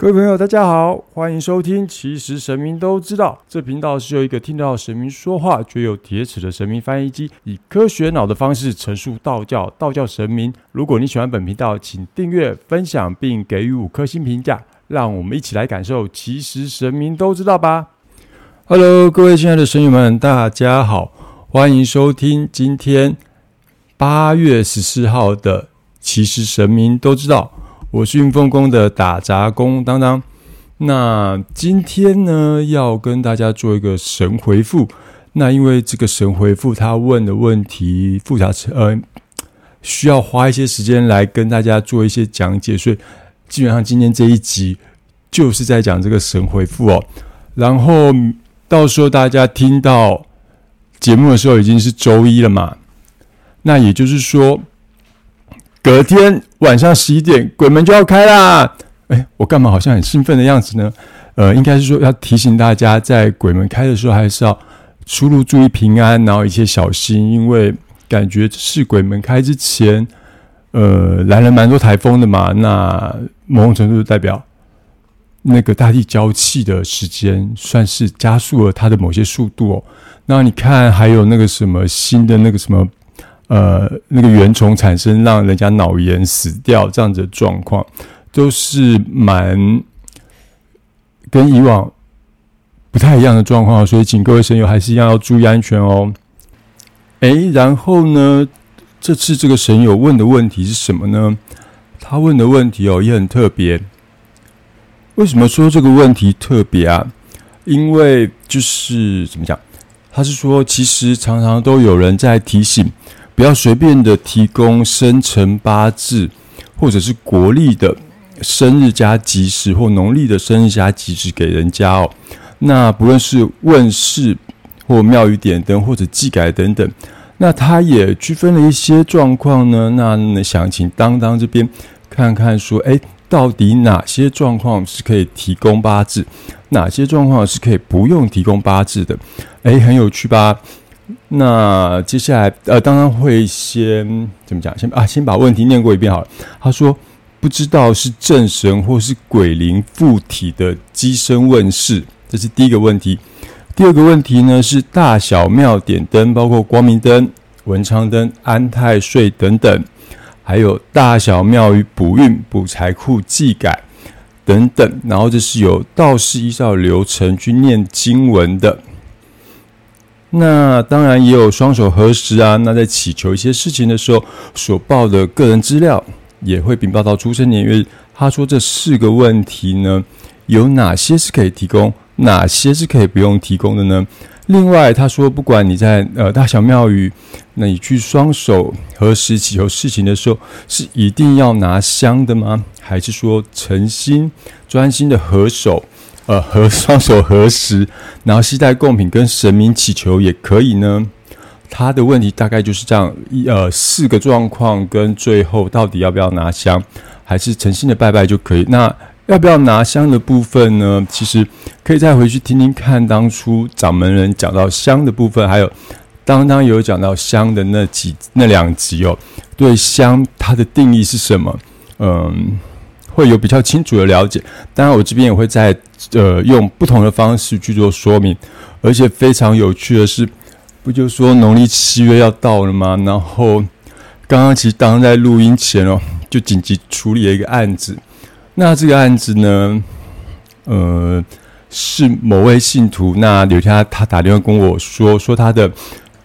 各位朋友，大家好，欢迎收听。其实神明都知道，这频道是由一个听到神明说话却有铁齿的神明翻译机，以科学脑的方式陈述道教、道教神明。如果你喜欢本频道，请订阅、分享并给予五颗星评价，让我们一起来感受。其实神明都知道吧？Hello，各位亲爱的神友们，大家好，欢迎收听今天八月十四号的《其实神明都知道》。我是运丰宫的打杂工当当，那今天呢要跟大家做一个神回复。那因为这个神回复他问的问题复杂，呃，需要花一些时间来跟大家做一些讲解，所以基本上今天这一集就是在讲这个神回复哦。然后到时候大家听到节目的时候已经是周一了嘛，那也就是说。隔天晚上十一点，鬼门就要开啦！哎，我干嘛好像很兴奋的样子呢？呃，应该是说要提醒大家，在鬼门开的时候，还是要出入注意平安，然后一切小心，因为感觉是鬼门开之前，呃，来了蛮多台风的嘛。那某种程度代表那个大地交气的时间，算是加速了它的某些速度哦。那你看，还有那个什么新的那个什么。呃，那个原虫产生让人家脑炎死掉这样子的状况，都是蛮跟以往不太一样的状况，所以请各位神友还是一样要注意安全哦。哎，然后呢，这次这个神友问的问题是什么呢？他问的问题哦也很特别。为什么说这个问题特别啊？因为就是怎么讲？他是说，其实常常都有人在提醒。不要随便的提供生辰八字，或者是国历的生日加吉时，或农历的生日加吉时给人家哦。那不论是问世或庙宇点灯或者祭改等等，那他也区分了一些状况呢。那想请当当这边看看说，哎，到底哪些状况是可以提供八字，哪些状况是可以不用提供八字的？哎，很有趣吧？那接下来，呃，当然会先怎么讲？先啊，先把问题念过一遍好了。他说：“不知道是正神或是鬼灵附体的机身问世，这是第一个问题。第二个问题呢是大小庙点灯，包括光明灯、文昌灯、安太岁等等，还有大小庙宇补运、补财库、祭改等等。然后这是由道士依照流程去念经文的。”那当然也有双手合十啊。那在祈求一些事情的时候，所报的个人资料也会禀报到出生年月。他说这四个问题呢，有哪些是可以提供，哪些是可以不用提供的呢？另外他说，不管你在呃大小庙宇，那你去双手合十祈求事情的时候，是一定要拿香的吗？还是说诚心专心的合手？呃，合 双手合十，然后携带贡品跟神明祈求也可以呢。他的问题大概就是这样，一呃四个状况跟最后到底要不要拿香，还是诚心的拜拜就可以。那要不要拿香的部分呢？其实可以再回去听听看，当初掌门人讲到香的部分，还有当当有讲到香的那几那两集哦。对香它的定义是什么？嗯。会有比较清楚的了解，当然我这边也会在呃用不同的方式去做说明，而且非常有趣的是，不就说农历七月要到了吗？然后刚刚其实当在录音前哦，就紧急处理了一个案子，那这个案子呢，呃是某位信徒，那留下他打电话跟我说，说他的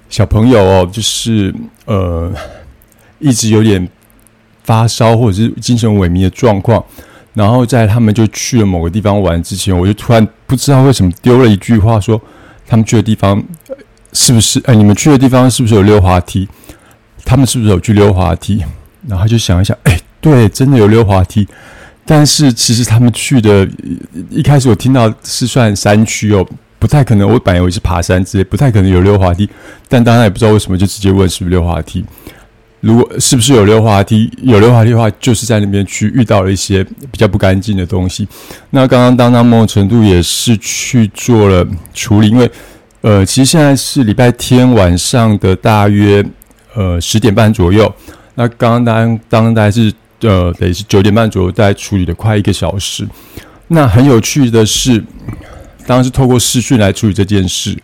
小朋友哦，就是呃一直有点。发烧或者是精神萎靡的状况，然后在他们就去了某个地方玩之前，我就突然不知道为什么丢了一句话说：“他们去的地方是不是？哎，你们去的地方是不是有溜滑梯？他们是不是有去溜滑梯？”然后就想一想，哎，对，真的有溜滑梯。但是其实他们去的一开始我听到是算山区哦，不太可能。我本来以为是爬山之类，不太可能有溜滑梯。但当然也不知道为什么，就直接问是不是溜滑梯。如果是不是有溜滑梯？有溜滑梯的话，就是在那边去遇到了一些比较不干净的东西。那刚刚当当某种程度也是去做了处理，因为呃，其实现在是礼拜天晚上的大约呃十点半左右。那刚刚当当大概是呃得是九点半左右，在处理了快一个小时。那很有趣的是，当然是透过视讯来处理这件事。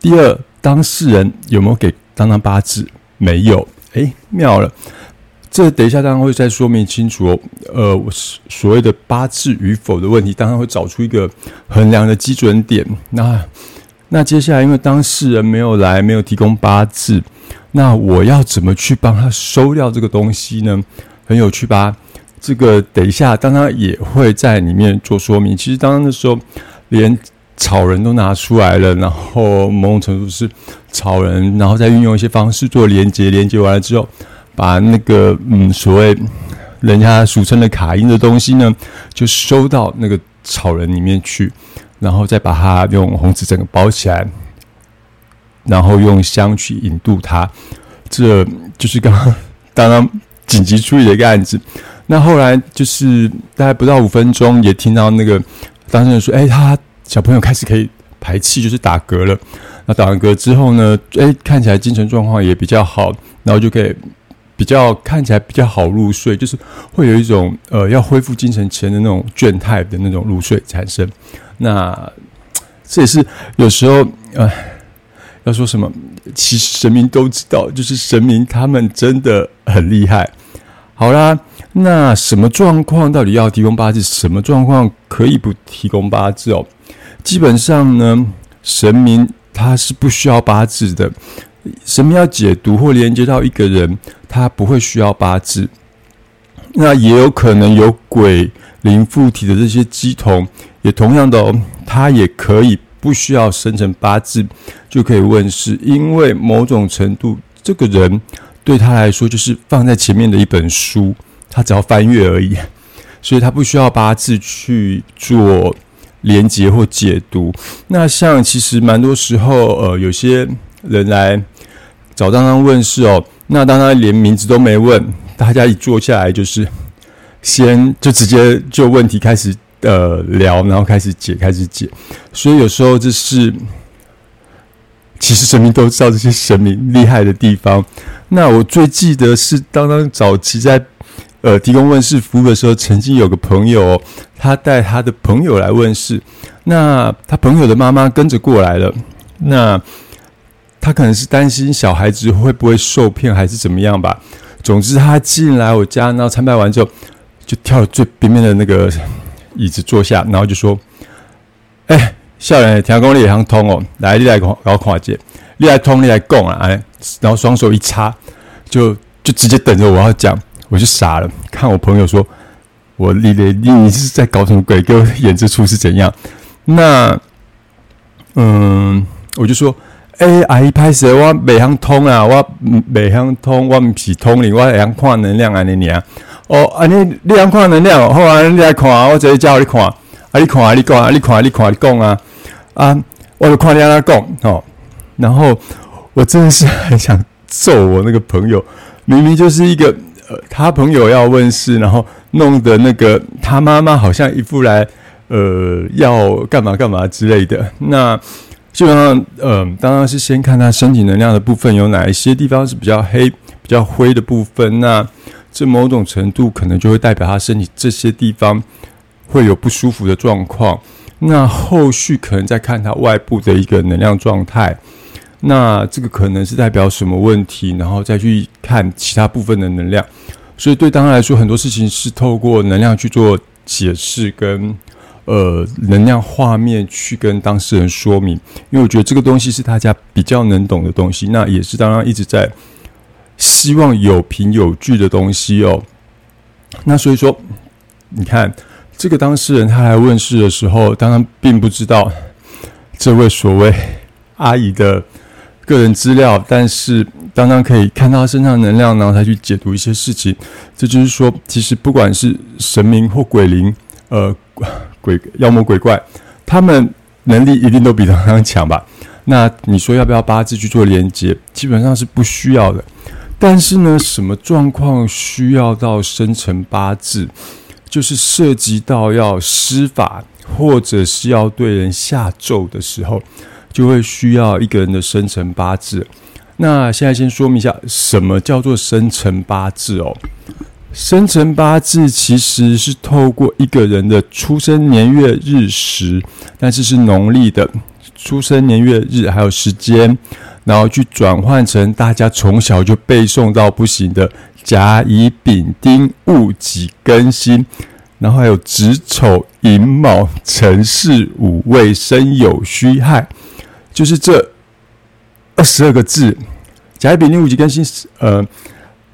第二，当事人有没有给当当八字？没有。哎，妙了，这等一下当然会再说明清楚哦。呃，我所谓的八字与否的问题，当然会找出一个衡量的基准点。那那接下来，因为当事人没有来，没有提供八字，那我要怎么去帮他收掉这个东西呢？很有趣吧？这个等一下，当然也会在里面做说明。其实当时的时候，连草人都拿出来了，然后某种程度是草人，然后再运用一些方式做连接，连接完了之后，把那个嗯所谓人家俗称的卡音的东西呢，就收到那个草人里面去，然后再把它用红纸整个包起来，然后用香去引渡它。这就是刚刚刚刚紧急处理的一个案子。那后来就是大概不到五分钟，也听到那个当事人说：“哎，他小朋友开始可以排气，就是打嗝了。那打完嗝之后呢，哎，看起来精神状况也比较好，然后就可以比较看起来比较好入睡，就是会有一种呃要恢复精神前的那种倦态的那种入睡产生。那这也是有时候呃要说什么，其实神明都知道，就是神明他们真的很厉害。好啦。那什么状况到底要提供八字？什么状况可以不提供八字哦？基本上呢，神明他是不需要八字的。神明要解读或连接到一个人，他不会需要八字。那也有可能有鬼灵附体的这些鸡童，也同样的哦，他也可以不需要生成八字就可以问世，因为某种程度，这个人对他来说就是放在前面的一本书。他只要翻阅而已，所以他不需要八字去做连接或解读。那像其实蛮多时候，呃，有些人来找当当问事哦，那当当连名字都没问，大家一坐下来就是先就直接就问题开始呃聊，然后开始解，开始解。所以有时候这是其实神明都知道这些神明厉害的地方。那我最记得是当当早期在。呃，提供问世服务的时候，曾经有个朋友，他带他的朋友来问世，那他朋友的妈妈跟着过来了，那他可能是担心小孩子会不会受骗，还是怎么样吧。总之，他进来我家，然后参拜完之后，就跳最边边的那个椅子坐下，然后就说：“哎，校园听讲你也想通哦，来，你来搞搞跨界，你来通，你来供啊！”哎，然后双手一插，就就直接等着我要讲。我就傻了，看我朋友说：“我你你你是在搞什么鬼？给我演这出是怎样？”那嗯，我就说：“哎，阿姨拍摄我北向通啊，我北向通，我唔是通灵，我想看能量啊，你你啊，哦，啊你你想看能量，好啊，你来看啊，我直接叫你看，啊你看啊，你讲啊，你看啊，你看你讲啊，啊，我就看你那讲哦，然后我真的是很想揍我那个朋友，明明就是一个。呃，他朋友要问事，然后弄得那个他妈妈好像一副来，呃，要干嘛干嘛之类的。那基本上，呃，当然是先看他身体能量的部分有哪一些地方是比较黑、比较灰的部分。那这某种程度可能就会代表他身体这些地方会有不舒服的状况。那后续可能再看他外部的一个能量状态。那这个可能是代表什么问题，然后再去看其他部分的能量，所以对当然来说，很多事情是透过能量去做解释，跟呃能量画面去跟当事人说明，因为我觉得这个东西是大家比较能懂的东西，那也是当然一直在希望有凭有据的东西哦。那所以说，你看这个当事人他来问事的时候，当然并不知道这位所谓阿姨的。个人资料，但是当当可以看到身上能量，然后他去解读一些事情。这就是说，其实不管是神明或鬼灵，呃，鬼妖魔鬼怪，他们能力一定都比当当强吧？那你说要不要八字去做连接？基本上是不需要的。但是呢，什么状况需要到生成八字？就是涉及到要施法，或者是要对人下咒的时候。就会需要一个人的生辰八字。那现在先说明一下，什么叫做生辰八字哦？生辰八字其实是透过一个人的出生年月日时，但是是农历的出生年月日还有时间，然后去转换成大家从小就背诵到不行的甲乙丙丁戊己庚辛，然后还有子丑寅卯辰巳午未申酉戌亥，就是这二十二个字。甲乙丙丁戊己庚辛，呃，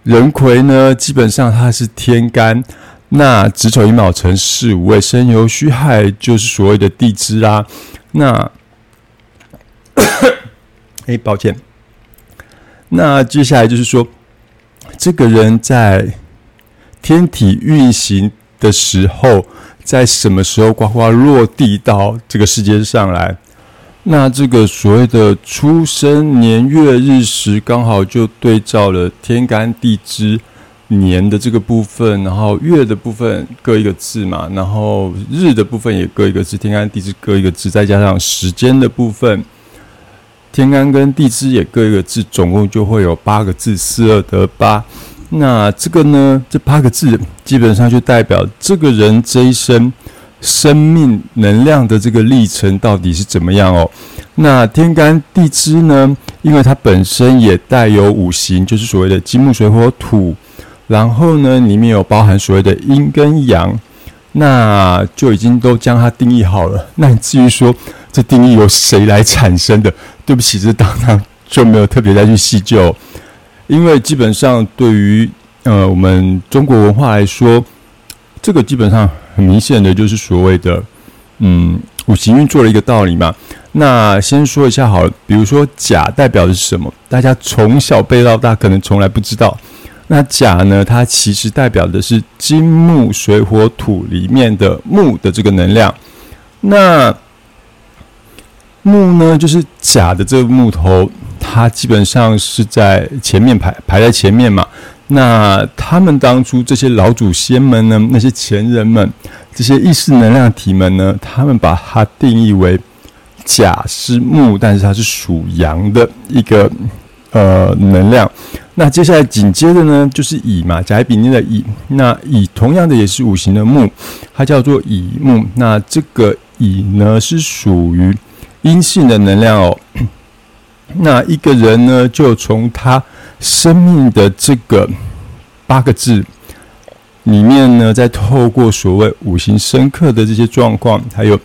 壬癸呢，基本上它是天干，那子丑寅卯辰巳午未申酉戌亥，就是所谓的地支啦。那，哎，抱歉，那接下来就是说，这个人在天体运行的时候，在什么时候呱呱落地到这个世界上来？那这个所谓的出生年月日时，刚好就对照了天干地支年的这个部分，然后月的部分各一个字嘛，然后日的部分也各一个字，天干地支各一个字，再加上时间的部分，天干跟地支也各一个字，总共就会有八个字，四二得八。那这个呢，这八个字基本上就代表这个人这一生。生命能量的这个历程到底是怎么样哦？那天干地支呢？因为它本身也带有五行，就是所谓的金木水火土，然后呢，里面有包含所谓的阴跟阳，那就已经都将它定义好了。那至于说这定义由谁来产生的，对不起，这当然就没有特别再去细究，因为基本上对于呃我们中国文化来说，这个基本上。很明显的就是所谓的，嗯，五行运作的一个道理嘛。那先说一下好了，比如说甲代表的是什么？大家从小背到大，可能从来不知道。那甲呢，它其实代表的是金木水火土里面的木的这个能量。那木呢，就是甲的这个木头，它基本上是在前面排排在前面嘛。那他们当初这些老祖先们呢？那些前人们，这些意识能量体们呢？他们把它定义为甲是木，但是它是属阳的一个呃能量。那接下来紧接着呢，就是乙嘛，甲乙丙丁的乙。那乙同样的也是五行的木，它叫做乙木。那这个乙呢，是属于阴性的能量哦。那一个人呢，就从他。生命的这个八个字里面呢，在透过所谓五行深刻的这些状况，还有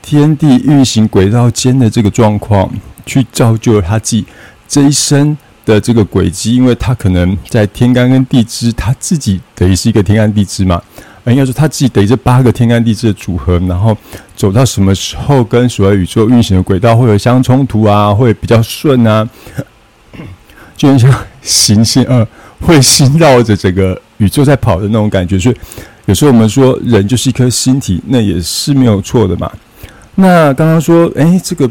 天地运行轨道间的这个状况，去造就了他自己这一生的这个轨迹。因为他可能在天干跟地支，他自己等于是一个天干地支嘛，应该说他自己等于这八个天干地支的组合，然后走到什么时候跟所谓宇宙运行的轨道会有相冲突啊，会比较顺啊。就像行星二彗星绕着整个宇宙在跑的那种感觉，所以有时候我们说人就是一颗星体，那也是没有错的嘛。那刚刚说，哎，这个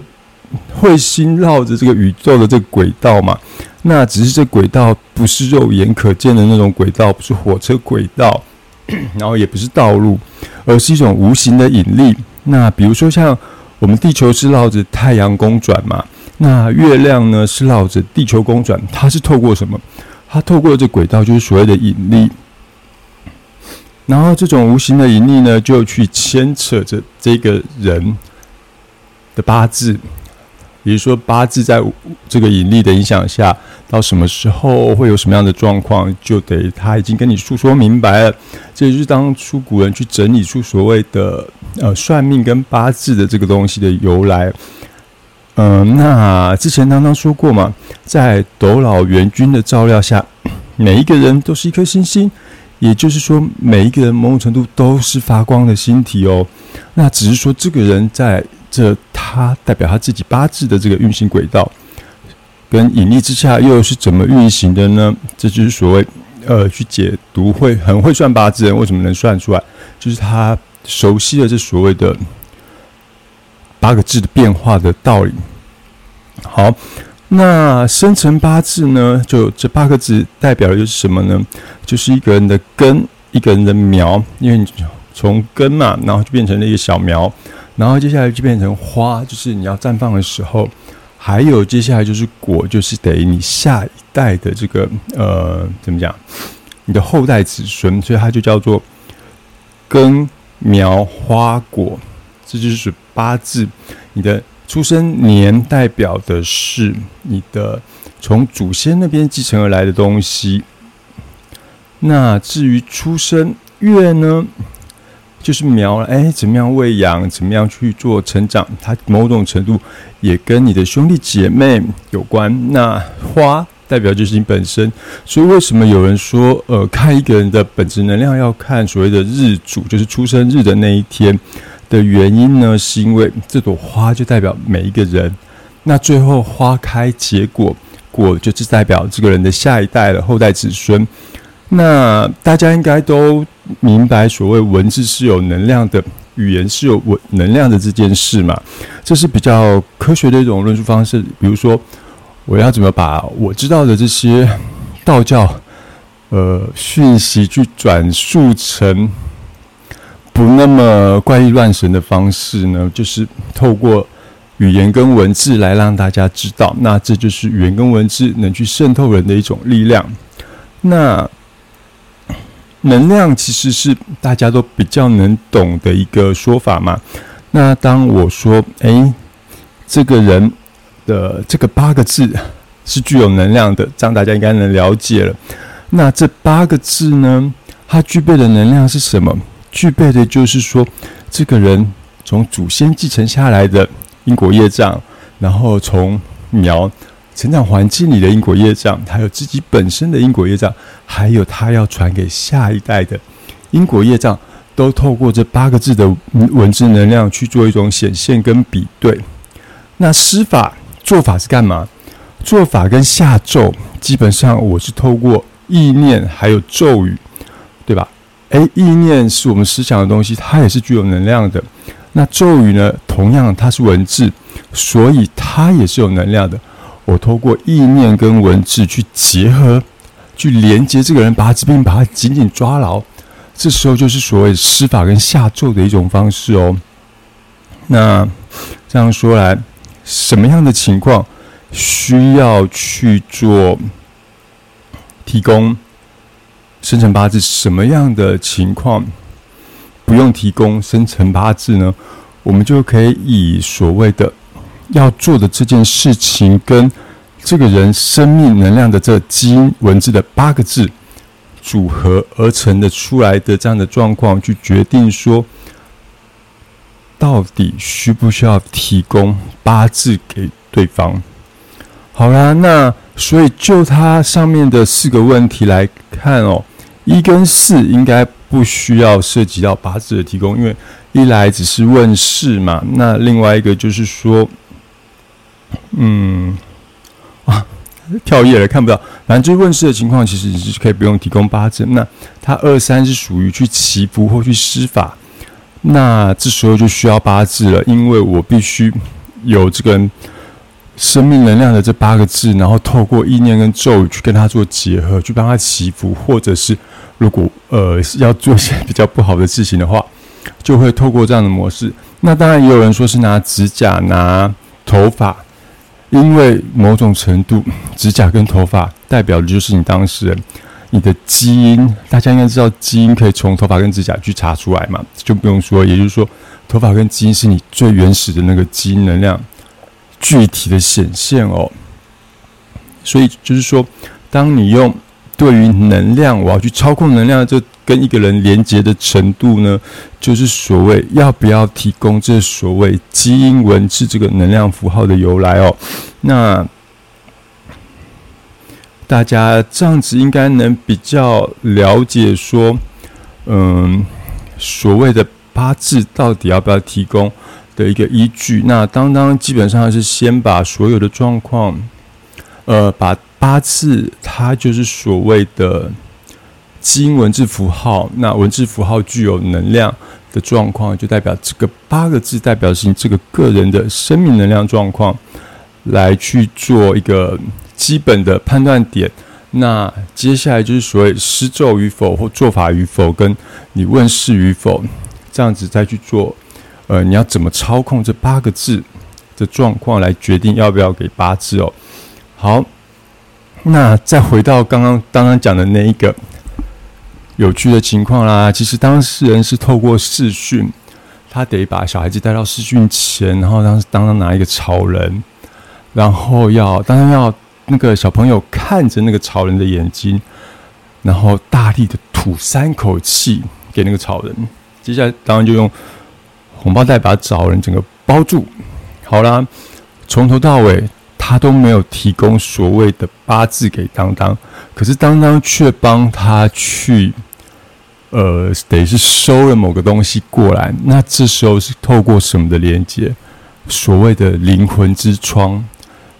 彗星绕着这个宇宙的这个轨道嘛，那只是这轨道不是肉眼可见的那种轨道，不是火车轨道，然后也不是道路，而是一种无形的引力。那比如说像我们地球是绕着太阳公转嘛。那月亮呢是绕着地球公转，它是透过什么？它透过这轨道，就是所谓的引力。然后这种无形的引力呢，就去牵扯着这个人的八字。比如说八字在这个引力的影响下，到什么时候会有什么样的状况，就得他已经跟你诉说明白了。这就是当初古人去整理出所谓的呃算命跟八字的这个东西的由来。嗯，那之前刚刚说过嘛，在斗老元君的照料下，每一个人都是一颗星星，也就是说，每一个人某种程度都是发光的星体哦。那只是说，这个人在这他代表他自己八字的这个运行轨道跟引力之下，又是怎么运行的呢？这就是所谓呃，去解读会很会算八字人为什么能算出来，就是他熟悉的这所谓的。八个字的变化的道理。好，那生辰八字呢？就这八个字代表的就是什么呢？就是一个人的根，一个人的苗。因为从根嘛，然后就变成了一个小苗，然后接下来就变成花，就是你要绽放的时候。还有接下来就是果，就是等于你下一代的这个呃，怎么讲？你的后代子孙，所以它就叫做根苗花果，这就是八字。你的出生年代表的是你的从祖先那边继承而来的东西。那至于出生月呢，就是苗了。哎，怎么样喂养，怎么样去做成长，它某种程度也跟你的兄弟姐妹有关。那花。代表就是你本身，所以为什么有人说，呃，看一个人的本质能量要看所谓的日主，就是出生日的那一天的原因呢？是因为这朵花就代表每一个人，那最后花开结果，果就是代表这个人的下一代了，后代子孙。那大家应该都明白，所谓文字是有能量的，语言是有文能量的这件事嘛？这是比较科学的一种论述方式，比如说。我要怎么把我知道的这些道教呃讯息去转述成不那么怪异乱神的方式呢？就是透过语言跟文字来让大家知道，那这就是语言跟文字能去渗透人的一种力量。那能量其实是大家都比较能懂的一个说法嘛。那当我说，哎，这个人。的这个八个字是具有能量的，这样大家应该能了解了。那这八个字呢，它具备的能量是什么？具备的就是说，这个人从祖先继承下来的因果业障，然后从苗成长环境里的因果业障，还有自己本身的因果业障，还有他要传给下一代的因果业障，都透过这八个字的文字能量去做一种显现跟比对。那施法。做法是干嘛？做法跟下咒，基本上我是透过意念还有咒语，诶，意念是我们思想的东西，它也是具有能量的。那咒语呢？同样它是文字，所以它也是有能量的。我透过意念跟文字去结合，去连接这个人，把他治病，把他紧紧抓牢。这时候就是所谓施法跟下咒的一种方式哦。那这样说来。什么样的情况需要去做提供生辰八字？什么样的情况不用提供生辰八字呢？我们就可以以所谓的要做的这件事情跟这个人生命能量的这基因文字的八个字组合而成的出来的这样的状况，去决定说。到底需不需要提供八字给对方？好啦，那所以就它上面的四个问题来看哦，一跟四应该不需要涉及到八字的提供，因为一来只是问事嘛。那另外一个就是说，嗯，啊，跳页了看不到，反正就是问事的情况，其实你是可以不用提供八字。那他二三是属于去祈福或去施法。那这时候就需要八字了，因为我必须有这个生命能量的这八个字，然后透过意念跟咒语去跟他做结合，去帮他祈福，或者是如果呃要做一些比较不好的事情的话，就会透过这样的模式。那当然也有人说是拿指甲、拿头发，因为某种程度指甲跟头发代表的就是你当事人。你的基因，大家应该知道，基因可以从头发跟指甲去查出来嘛，就不用说。也就是说，头发跟基因是你最原始的那个基因能量具体的显现哦。所以就是说，当你用对于能量，我要去操控能量，这跟一个人连接的程度呢，就是所谓要不要提供这所谓基因文字这个能量符号的由来哦。那。大家这样子应该能比较了解说，嗯，所谓的八字到底要不要提供的一个依据。那当当基本上是先把所有的状况，呃，把八字它就是所谓的基因文字符号，那文字符号具有能量的状况，就代表这个八个字代表是你这个个人的生命能量状况，来去做一个。基本的判断点，那接下来就是所谓施咒与否或做法与否，跟你问世与否，这样子再去做。呃，你要怎么操控这八个字的状况来决定要不要给八字哦？好，那再回到刚刚刚刚讲的那一个有趣的情况啦。其实当事人是透过视讯，他得把小孩子带到视讯前，然后当当当拿一个草人，然后要当然要那个小朋友看着那个草人的眼睛，然后大力的吐三口气给那个草人。接下来当然就用红包袋把草人整个包住。好啦，从头到尾。他都没有提供所谓的八字给当当，可是当当却帮他去，呃，等于是收了某个东西过来。那这时候是透过什么的连接？所谓的灵魂之窗，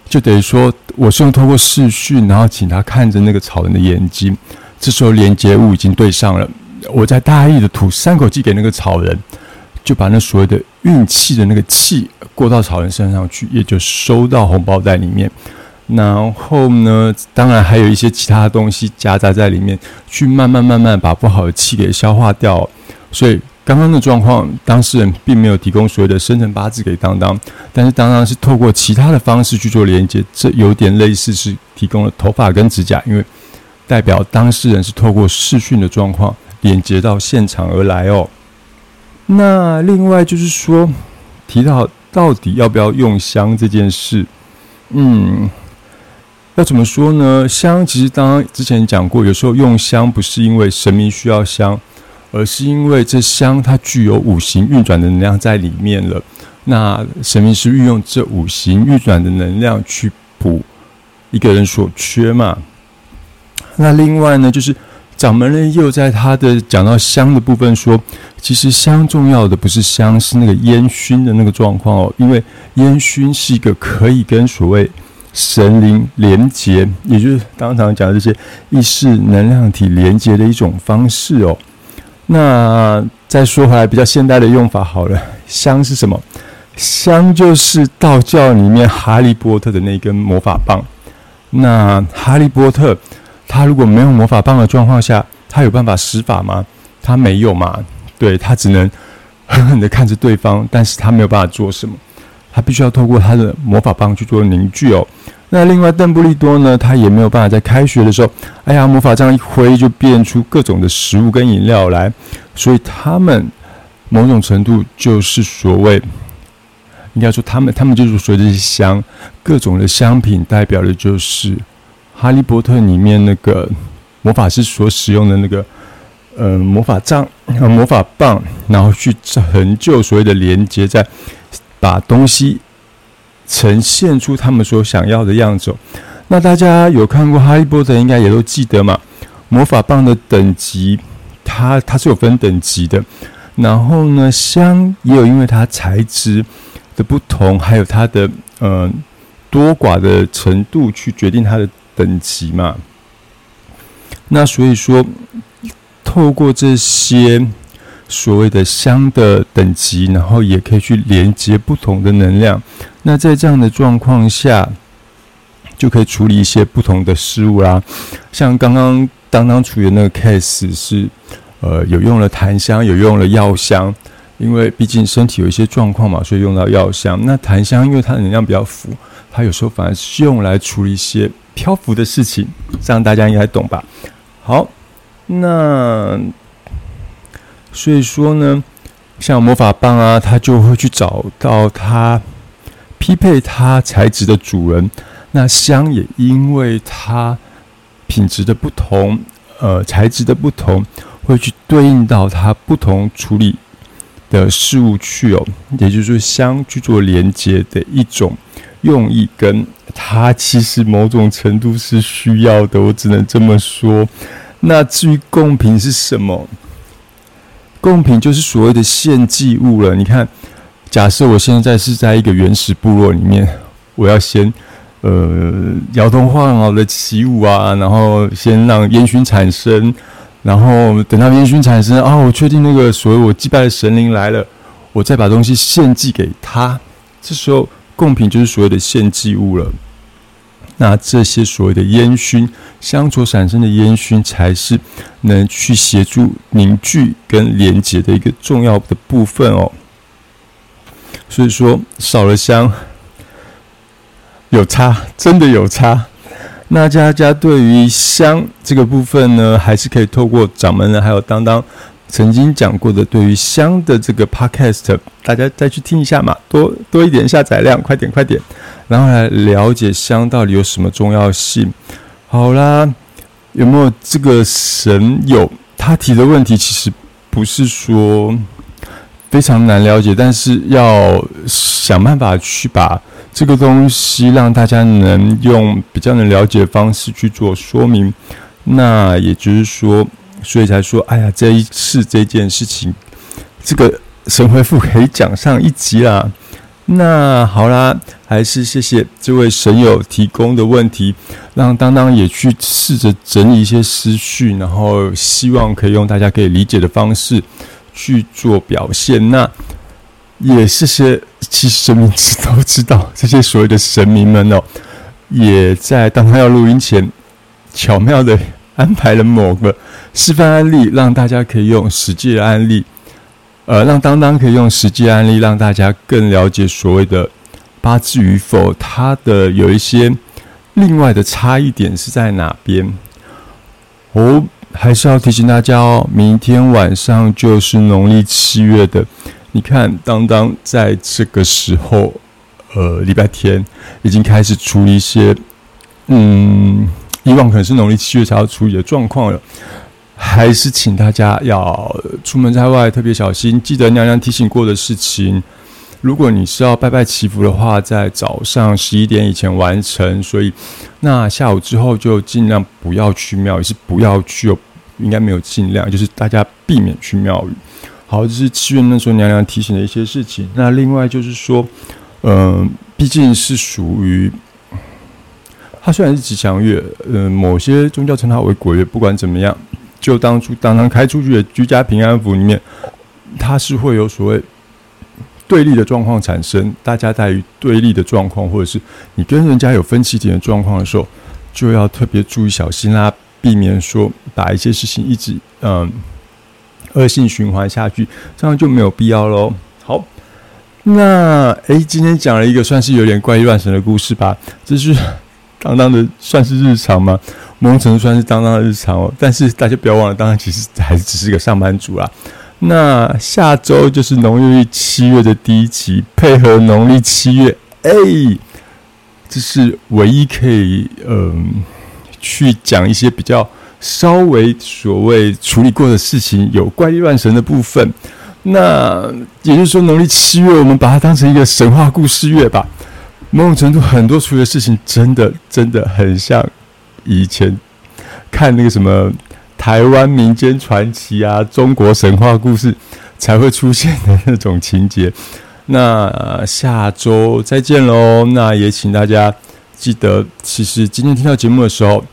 就等于说，我是用透过视讯，然后请他看着那个草人的眼睛。这时候连接物已经对上了，我在大意的吐三口气给那个草人。就把那所谓的运气的那个气过到草人身上去，也就收到红包袋里面。然后呢，当然还有一些其他的东西夹杂在里面，去慢慢慢慢把不好的气给消化掉。所以刚刚的状况，当事人并没有提供所谓的生辰八字给当当，但是当当是透过其他的方式去做连接，这有点类似是提供了头发跟指甲，因为代表当事人是透过视讯的状况连接到现场而来哦。那另外就是说，提到到底要不要用香这件事，嗯，要怎么说呢？香其实刚刚之前讲过，有时候用香不是因为神明需要香，而是因为这香它具有五行运转的能量在里面了。那神明是运用这五行运转的能量去补一个人所缺嘛？那另外呢，就是。掌门人又在他的讲到香的部分说，其实香重要的不是香，是那个烟熏的那个状况哦。因为烟熏是一个可以跟所谓神灵连接，也就是刚刚讲的这些意识能量体连接的一种方式哦。那再说回来，比较现代的用法好了，香是什么？香就是道教里面哈利波特的那根魔法棒。那哈利波特。他如果没有魔法棒的状况下，他有办法施法吗？他没有嘛？对他只能狠狠的看着对方，但是他没有办法做什么。他必须要透过他的魔法棒去做凝聚哦。那另外邓布利多呢？他也没有办法在开学的时候，哎呀，魔法杖一挥就变出各种的食物跟饮料来。所以他们某种程度就是所谓，应该说他们他们就是所谓的香，各种的香品代表的就是。哈利波特里面那个魔法师所使用的那个呃魔法杖和魔法棒，然后去成就所谓的连接，在把东西呈现出他们所想要的样子。那大家有看过哈利波特，应该也都记得嘛？魔法棒的等级，它它是有分等级的。然后呢，香也有因为它材质的不同，还有它的嗯多寡的程度，去决定它的。等级嘛，那所以说，透过这些所谓的香的等级，然后也可以去连接不同的能量。那在这样的状况下，就可以处理一些不同的事物啦。像刚刚当当处理的那个 case 是，呃，有用了檀香，有用了药香，因为毕竟身体有一些状况嘛，所以用到药香。那檀香因为它的能量比较浮，它有时候反而是用来处理一些。漂浮的事情，这样大家应该懂吧？好，那所以说呢，像魔法棒啊，它就会去找到它匹配它材质的主人。那香也因为它品质的不同，呃，材质的不同，会去对应到它不同处理的事物去哦。也就是说，香去做连接的一种用意跟。它其实某种程度是需要的，我只能这么说。那至于贡品是什么？贡品就是所谓的献祭物了。你看，假设我现在是在一个原始部落里面，我要先呃摇头晃脑的起舞啊，然后先让烟熏产生，然后等到烟熏产生啊，我确定那个所谓我祭拜的神灵来了，我再把东西献祭给他。这时候。贡品就是所谓的献祭物了，那这些所谓的烟熏香所产生的烟熏，才是能去协助凝聚跟连接的一个重要的部分哦。所以说少了香有差，真的有差。那家家对于香这个部分呢，还是可以透过掌门人还有当当曾经讲过的对于香的这个 podcast，大家再去听一下嘛，多多一点下载量，快点快点，然后来了解香到底有什么重要性。好啦，有没有这个神友他提的问题？其实不是说非常难了解，但是要想办法去把。这个东西让大家能用比较能了解的方式去做说明，那也就是说，所以才说，哎呀，这一次这件事情，这个神回复可以讲上一集啦。那好啦，还是谢谢这位神友提供的问题，让当当也去试着整理一些思绪，然后希望可以用大家可以理解的方式去做表现。那。也谢谢，其实神明知都知道，这些所谓的神明们哦，也在当他要录音前，巧妙的安排了某个示范案例，让大家可以用实际的案例，呃，让当当可以用实际案例，让大家更了解所谓的八字与否，它的有一些另外的差异点是在哪边。哦，还是要提醒大家哦，明天晚上就是农历七月的。你看，当当在这个时候，呃，礼拜天已经开始处理一些，嗯，以往可能是农历七月才要处理的状况了。还是请大家要出门在外特别小心，记得娘娘提醒过的事情。如果你是要拜拜祈福的话，在早上十一点以前完成，所以那下午之后就尽量不要去庙，也是不要去，应该没有尽量，就是大家避免去庙宇。好，这是七月那时候娘娘提醒的一些事情。那另外就是说，嗯，毕竟是属于它虽然是吉祥月，嗯，某些宗教称它为鬼月。不管怎么样，就当初当当开出去的居家平安符里面，它是会有所谓对立的状况产生。大家在于对立的状况，或者是你跟人家有分歧点的状况的时候，就要特别注意小心啦，避免说把一些事情一直嗯。恶性循环下去，这样就没有必要喽。好，那诶，今天讲了一个算是有点怪异乱神的故事吧。这是当当的，算是日常吗？某种程度算是当当的日常哦。但是大家不要忘了，当然其实还是只是个上班族啦。那下周就是农历七月的第一集，配合农历七月，哎，这是唯一可以嗯去讲一些比较。稍微所谓处理过的事情有怪力乱神的部分，那也就是说农历七月，我们把它当成一个神话故事月吧。某种程度，很多处理的事情真的真的很像以前看那个什么台湾民间传奇啊、中国神话故事才会出现的那种情节。那下周再见喽！那也请大家记得，其实今天听到节目的时候。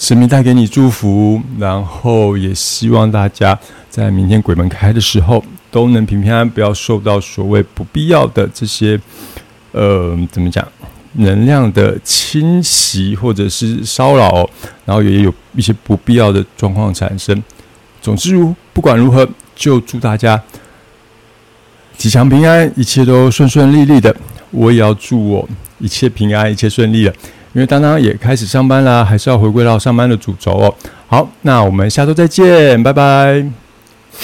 神明带给你祝福，然后也希望大家在明天鬼门开的时候都能平平安安，不要受到所谓不必要的这些呃怎么讲能量的侵袭或者是骚扰，然后也有一些不必要的状况产生。总之，如不管如何，就祝大家吉祥平安，一切都顺顺利利的。我也要祝我一切平安，一切顺利的。因为当当也开始上班啦，还是要回归到上班的主轴哦。好，那我们下周再见，拜拜。